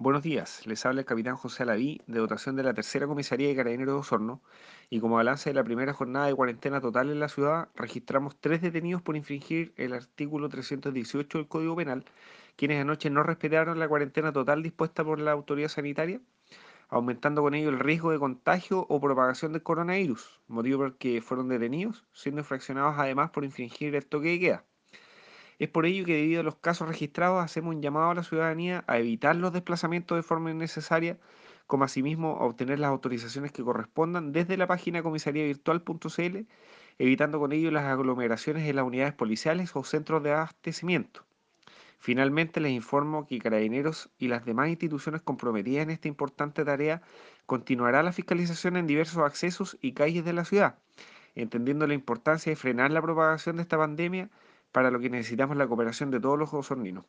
Buenos días, les habla el capitán José Alaví, de dotación de la tercera comisaría de Carabineros de Osorno, y como balance de la primera jornada de cuarentena total en la ciudad, registramos tres detenidos por infringir el artículo 318 del Código Penal, quienes anoche no respetaron la cuarentena total dispuesta por la autoridad sanitaria, aumentando con ello el riesgo de contagio o propagación del coronavirus, motivo por el que fueron detenidos, siendo infraccionados además por infringir el toque de queda. Es por ello que debido a los casos registrados hacemos un llamado a la ciudadanía a evitar los desplazamientos de forma innecesaria, como asimismo a obtener las autorizaciones que correspondan desde la página comisariavirtual.cl, evitando con ello las aglomeraciones en las unidades policiales o centros de abastecimiento. Finalmente, les informo que Carabineros y las demás instituciones comprometidas en esta importante tarea continuará la fiscalización en diversos accesos y calles de la ciudad, entendiendo la importancia de frenar la propagación de esta pandemia para lo que necesitamos la cooperación de todos los osorninos.